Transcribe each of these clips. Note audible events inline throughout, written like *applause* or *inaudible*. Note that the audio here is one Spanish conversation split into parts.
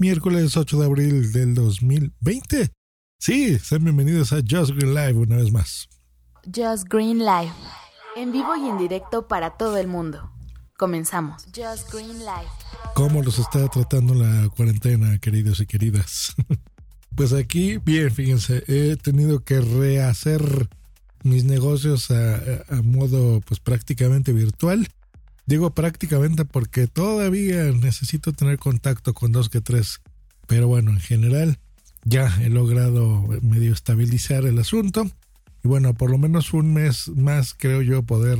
Miércoles 8 de abril del 2020. Sí, sean bienvenidos a Just Green Live una vez más. Just Green Live. En vivo y en directo para todo el mundo. Comenzamos. Just Green Live. ¿Cómo los está tratando la cuarentena, queridos y queridas? *laughs* pues aquí, bien, fíjense, he tenido que rehacer mis negocios a, a, modo pues prácticamente virtual. Digo prácticamente porque todavía necesito tener contacto con dos que tres. Pero bueno, en general ya he logrado medio estabilizar el asunto. Y bueno, por lo menos un mes más creo yo poder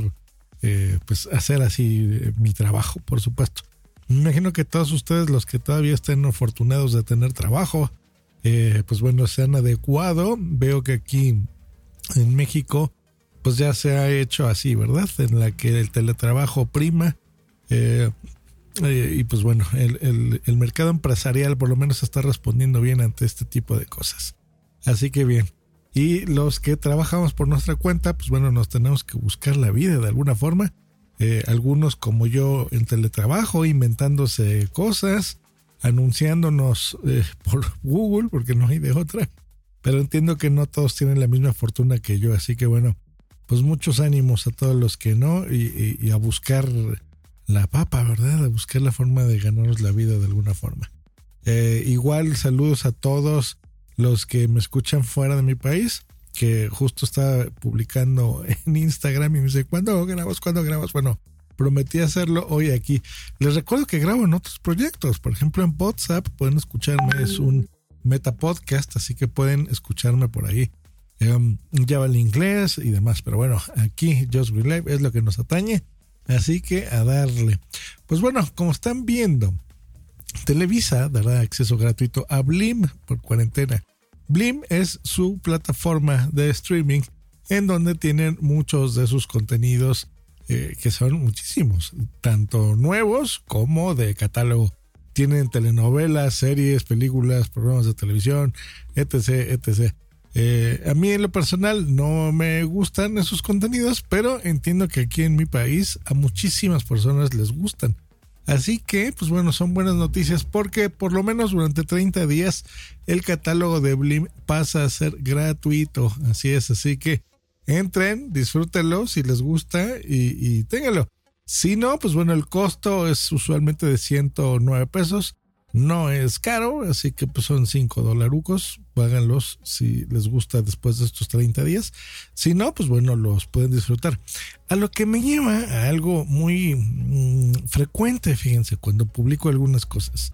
eh, pues hacer así eh, mi trabajo, por supuesto. Me imagino que todos ustedes, los que todavía estén afortunados de tener trabajo, eh, pues bueno, se han adecuado. Veo que aquí en México, pues ya se ha hecho así, ¿verdad? En la que el teletrabajo prima. Eh, eh, y pues bueno, el, el, mercado empresarial por lo menos está respondiendo bien ante este tipo de cosas. Así que bien. Y los que trabajamos por nuestra cuenta, pues bueno, nos tenemos que buscar la vida de alguna forma. Eh, algunos como yo en teletrabajo, inventándose cosas, anunciándonos *laughs* por Google, porque no hay de otra. Pero entiendo que no todos tienen la misma fortuna que yo, así que bueno, pues muchos ánimos a todos los que no y, a buscar la papa, ¿verdad? A buscar la forma de ganarnos la vida de alguna forma. Eh, igual saludos a todos los que me escuchan fuera de mi país, que justo estaba publicando en Instagram y me dice, ¿cuándo grabas? ¿Cuándo grabas? Bueno, prometí hacerlo hoy aquí. Les recuerdo que grabo en otros proyectos, por ejemplo en WhatsApp pueden escucharme, es un meta podcast, así que pueden escucharme por ahí. Um, ya va el inglés y demás, pero bueno, aquí Just Green es lo que nos atañe. Así que a darle. Pues bueno, como están viendo, Televisa dará acceso gratuito a Blim por cuarentena. Blim es su plataforma de streaming en donde tienen muchos de sus contenidos eh, que son muchísimos, tanto nuevos como de catálogo. Tienen telenovelas, series, películas, programas de televisión, etc, etc. Eh, a mí en lo personal no me gustan esos contenidos, pero entiendo que aquí en mi país a muchísimas personas les gustan. Así que, pues bueno, son buenas noticias porque por lo menos durante 30 días el catálogo de Blim pasa a ser gratuito. Así es, así que entren, disfrútenlo si les gusta y, y ténganlo. Si no, pues bueno, el costo es usualmente de 109 pesos no es caro, así que pues son 5 dolarucos. Páganlos si les gusta después de estos 30 días. Si no, pues bueno, los pueden disfrutar. A lo que me lleva a algo muy mmm, frecuente, fíjense, cuando publico algunas cosas,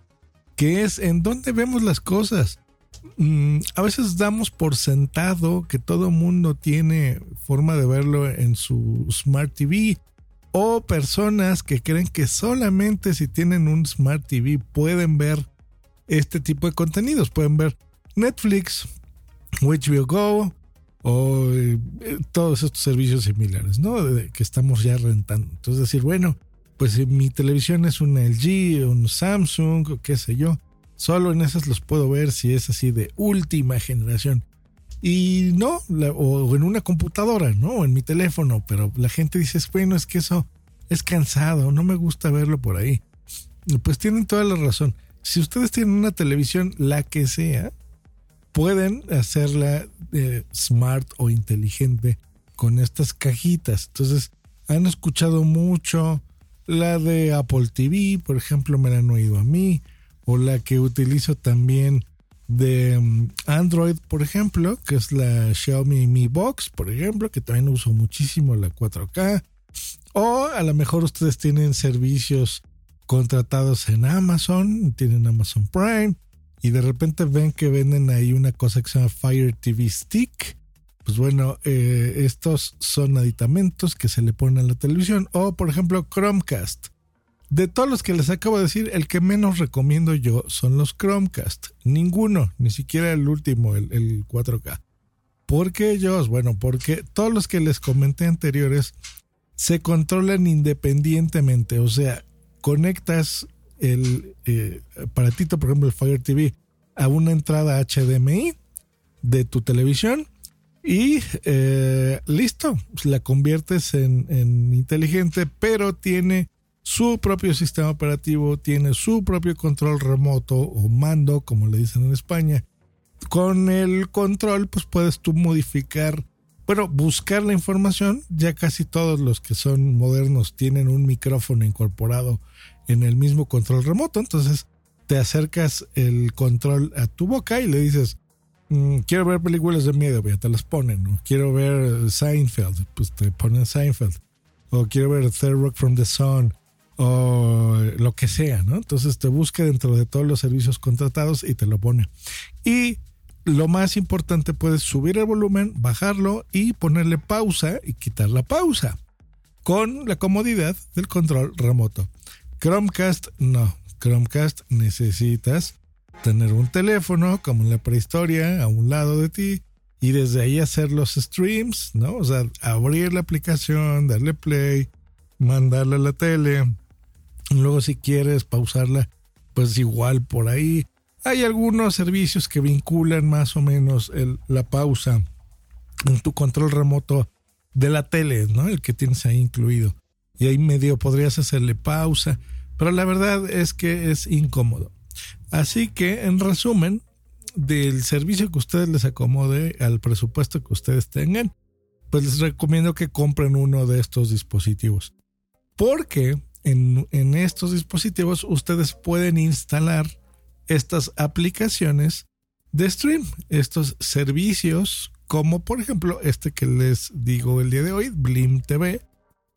que es en dónde vemos las cosas. Mm, a veces damos por sentado que todo mundo tiene forma de verlo en su Smart TV o personas que creen que solamente si tienen un Smart TV pueden ver este tipo de contenidos. Pueden ver Netflix, HBO Go o eh, todos estos servicios similares, ¿no? Que estamos ya rentando. Entonces decir, bueno, pues si mi televisión es un LG, un Samsung, o qué sé yo, solo en esas los puedo ver si es así de última generación. Y no, o en una computadora, ¿no? O en mi teléfono, pero la gente dice, bueno, es que eso es cansado, no me gusta verlo por ahí. Pues tienen toda la razón. Si ustedes tienen una televisión, la que sea, pueden hacerla eh, smart o inteligente con estas cajitas. Entonces, han escuchado mucho la de Apple TV, por ejemplo, me la han oído a mí, o la que utilizo también de um, Android, por ejemplo, que es la Xiaomi Mi Box, por ejemplo, que también uso muchísimo la 4K. O a lo mejor ustedes tienen servicios contratados en Amazon, tienen Amazon Prime, y de repente ven que venden ahí una cosa que se llama Fire TV Stick. Pues bueno, eh, estos son aditamentos que se le ponen a la televisión. O por ejemplo Chromecast. De todos los que les acabo de decir, el que menos recomiendo yo son los Chromecast. Ninguno, ni siquiera el último, el, el 4K. ¿Por qué ellos? Bueno, porque todos los que les comenté anteriores se controlan independientemente. O sea, conectas el eh, aparatito, por ejemplo, el Fire TV, a una entrada HDMI de tu televisión y eh, listo, la conviertes en, en, inteligente, pero tiene su propio sistema operativo, tiene su propio control remoto o mando, como le dicen en España. Con el control, pues puedes tú modificar, bueno, buscar la información. Ya casi todos los que son modernos tienen un micrófono incorporado en el mismo control remoto. Entonces te acercas el control a tu boca y le dices, mm, quiero ver películas de miedo, ya te las ponen. Quiero ver Seinfeld, pues te ponen Seinfeld. O quiero ver Third Rock from the Sun o lo que sea, ¿no? Entonces te busca dentro de todos los servicios contratados y te lo pone. Y lo más importante, puedes subir el volumen, bajarlo y ponerle pausa y quitar la pausa con la comodidad del control remoto. Chromecast no. Chromecast necesitas tener un teléfono como en la prehistoria a un lado de ti y desde ahí hacer los streams, ¿no? O sea, abrir la aplicación, darle play, mandarla a la tele. Luego si quieres pausarla, pues igual por ahí. Hay algunos servicios que vinculan más o menos la pausa en tu control remoto de la tele, ¿no? El que tienes ahí incluido y ahí medio podrías hacerle pausa, pero la verdad es que es incómodo. Así que, en resumen, del servicio que ustedes les acomode al presupuesto que ustedes tengan, pues les recomiendo que compren uno de estos dispositivos. Porque en, estos dispositivos ustedes pueden instalar estas aplicaciones de stream, estos servicios como por ejemplo este que les digo el día de hoy, Blim TV,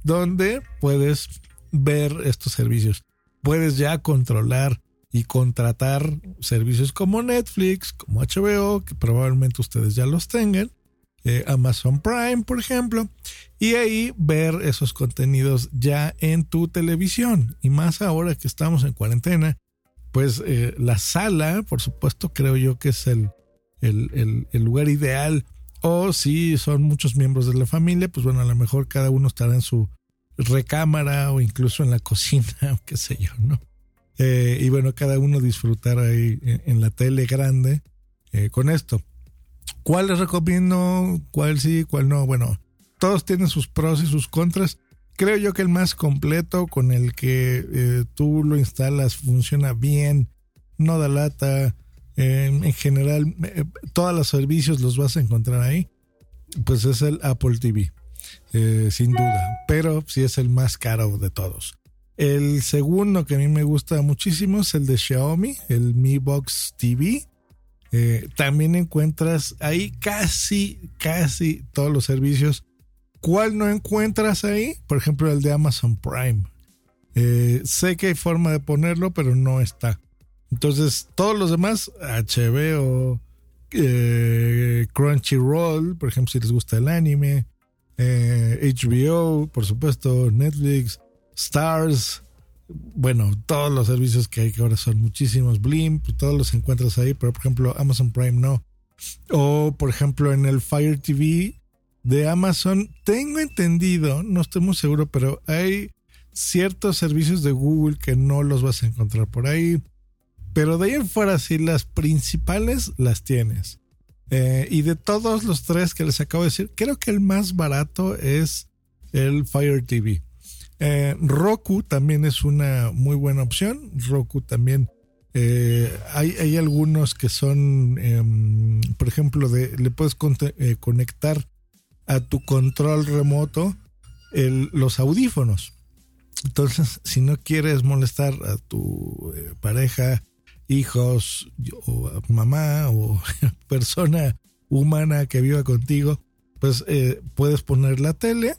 donde puedes ver estos servicios. Puedes ya controlar y contratar servicios como Netflix, como HBO, que probablemente ustedes ya los tengan, eh, Amazon Prime, por ejemplo, y ahí ver esos contenidos ya en tu televisión. Y más ahora que estamos en cuarentena, pues eh, la sala, por supuesto, creo yo que es el, el, el lugar ideal o si son muchos miembros de la familia, pues bueno, a lo mejor cada uno estará en su recámara o incluso en la *laughs* cocina, qué sé yo, ¿no? Eh, y bueno, cada uno disfrutar ahí en, la tele grande con esto. ¿Cuál les recomiendo? ¿Cuál sí? ¿Cuál no? Bueno, todos tienen sus pros y sus contras. Creo yo que el más completo con el que eh, tú lo instalas funciona bien, no da lata, en general, eh, todos los servicios los vas a encontrar ahí. Pues es el Apple TV, eh, sin duda. Pero sí es el más caro de todos. El segundo que a mí me gusta muchísimo es el de Xiaomi, el Mi Box TV. Eh, también encuentras ahí casi, casi todos los servicios. ¿Cuál no encuentras ahí? Por ejemplo, el de Amazon Prime. sé que hay forma de ponerlo, pero no está. Entonces, todos los demás, HBO, eh, Crunchyroll, por ejemplo, si les gusta el anime, HBO, eh, por supuesto, Netflix, Stars, bueno, todos los servicios que hay que ahora son muchísimos, Blim, todos los encuentras ahí, pero por ejemplo, Amazon Prime no. O por ejemplo, en el Fire TV de Amazon, tengo entendido, no estoy muy seguro, pero hay ciertos servicios de Google que no los vas a encontrar por ahí. Pero de ahí en fuera, sí, las principales las tienes. Eh, y de todos los tres que les acabo de decir, creo que el más barato es el Fire TV. Eh, Roku también es una muy buena opción. Roku también. Eh, hay, hay, algunos que son, em, por ejemplo, de, le puedes conectar a tu control remoto los audífonos. Entonces, si no quieres molestar a tu pareja hijos o mamá o *laughs* persona humana que viva contigo, pues eh, puedes poner la tele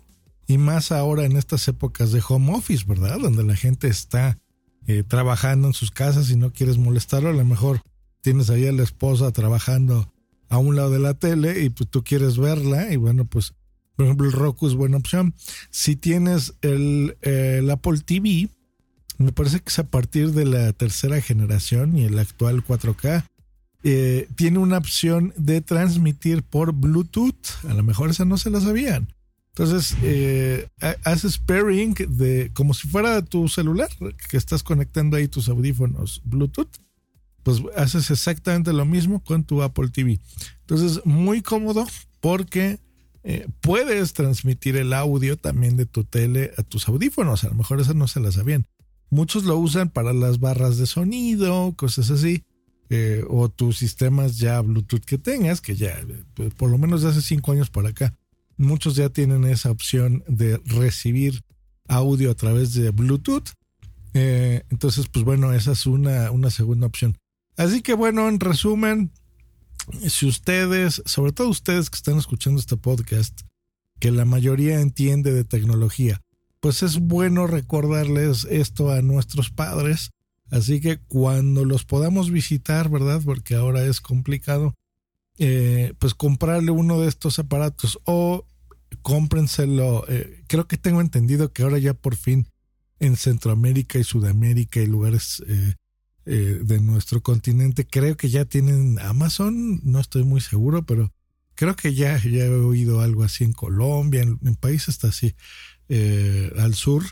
y más ahora en estas épocas de home office, ¿verdad? Donde la gente está eh, trabajando en sus casas y no quieres molestarlo, a lo mejor tienes ahí a la esposa trabajando a un lado de la tele y pues tú quieres verla y bueno, pues por ejemplo el Roku es buena opción. Si tienes el, el Apple TV, me parece que es a partir de la tercera generación y el actual 4K, eh, tiene una opción de transmitir por Bluetooth. A lo mejor esa no se la sabían. Entonces, eh, haces pairing de como si fuera tu celular, que estás conectando ahí tus audífonos Bluetooth. Pues haces exactamente lo mismo con tu Apple TV. Entonces, muy cómodo porque eh, puedes transmitir el audio también de tu tele a tus audífonos. A lo mejor esa no se la sabían. Muchos lo usan para las barras de sonido, cosas así. Eh, o tus sistemas ya Bluetooth que tengas, que ya pues, por lo menos de hace cinco años por acá, muchos ya tienen esa opción de recibir audio a través de Bluetooth. Eh, entonces, pues bueno, esa es una, una segunda opción. Así que bueno, en resumen, si ustedes, sobre todo ustedes que están escuchando este podcast, que la mayoría entiende de tecnología, pues es bueno recordarles esto a nuestros padres. Así que cuando los podamos visitar, ¿verdad? Porque ahora es complicado, eh, pues comprarle uno de estos aparatos o cómprenselo. Eh, creo que tengo entendido que ahora ya por fin en Centroamérica y Sudamérica y lugares eh, eh, de nuestro continente. Creo que ya tienen Amazon, no estoy muy seguro, pero creo que ya, ya he oído algo así en Colombia, en, países así eh, al sur,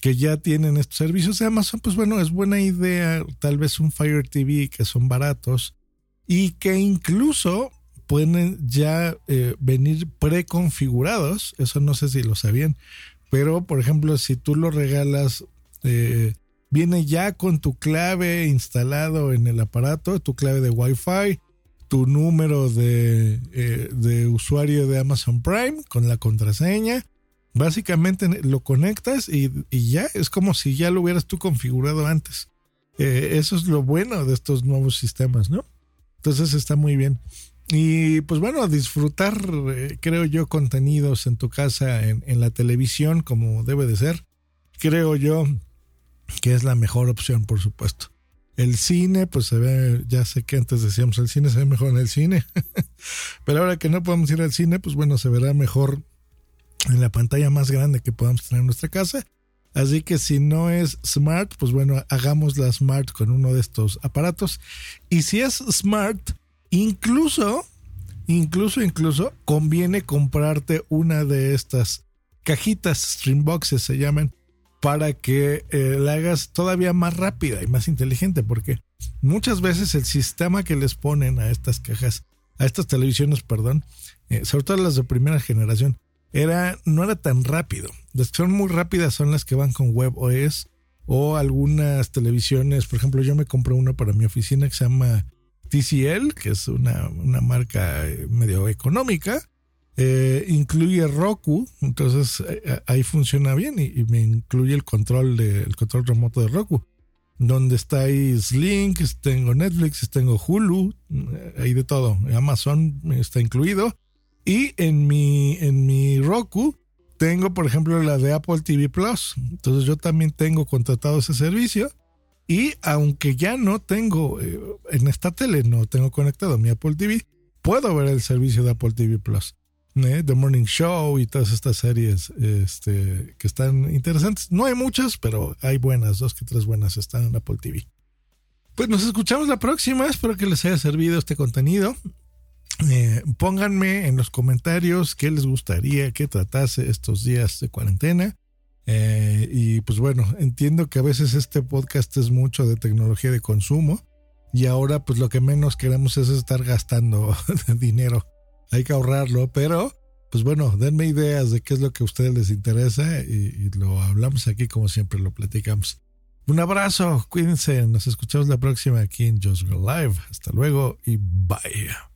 que ya tienen estos servicios de Amazon. Pues bueno, es buena idea, tal vez un Fire TV que son baratos y que incluso pueden ya eh, venir preconfigurados, eso no sé si lo sabían, pero por ejemplo, si tú lo regalas viene ya con tu clave instalado en el aparato, tu clave de Wi-Fi, tu número de, eh, de usuario de Amazon Prime con la contraseña. Básicamente lo conectas y, ya es como si ya lo hubieras tú configurado antes. Eh, eso es lo bueno de estos nuevos sistemas, ¿no? Entonces está muy bien. Y pues bueno, disfrutar, eh, creo yo, contenidos en tu casa, en, en la televisión, como debe de ser. Creo yo que es la mejor opción, por supuesto. El cine, pues se ve, ya sé que antes decíamos, el cine se ve mejor en el cine, *laughs* pero ahora que no podemos ir al cine, pues bueno, se verá mejor en la pantalla más grande que podamos tener en nuestra casa. Así que si no es smart, pues bueno, hagamos la smart con uno de estos aparatos. Y si es smart, incluso, incluso, incluso, conviene comprarte una de estas cajitas, streamboxes se llaman, para que eh, la hagas todavía más rápida y más inteligente, porque muchas veces el sistema que les ponen a estas cajas, a estas televisiones, perdón, eh, sobre todo las de primera generación, era, no era tan rápido. Las que son muy rápidas son las que van con WebOS o algunas televisiones, por ejemplo, yo me compré una para mi oficina que se llama TCL, que es una, una marca eh, medio económica, eh, incluye Roku, entonces eh, ahí funciona bien y, me incluye el control de, control remoto de Roku. Donde está ahí Slink, tengo Netflix, tengo Hulu, eh, ahí de todo. Amazon está incluido. Y en mi, en mi Roku tengo, por ejemplo, la de Apple TV Plus. Entonces yo también tengo contratado ese servicio. Y aunque ya no tengo, en esta tele no tengo conectado mi Apple TV, puedo ver el servicio de Apple TV Plus. ¿eh? The Morning Show y todas estas series este, que están interesantes. No hay muchas, pero hay buenas, dos que tres buenas están en Apple TV. Pues nos escuchamos la próxima, espero que les haya servido este contenido. Eh, pónganme en los comentarios qué les gustaría que tratase estos días de cuarentena. Eh, y pues bueno, entiendo que a veces este podcast es mucho de tecnología de consumo y ahora pues lo que menos queremos es estar gastando *laughs* dinero hay que ahorrarlo, pero pues bueno, denme ideas de qué es lo que a ustedes les interesa y, lo hablamos aquí como siempre lo platicamos. Un abrazo, cuídense, nos escuchamos la próxima aquí en Just Go Live. Hasta luego y bye.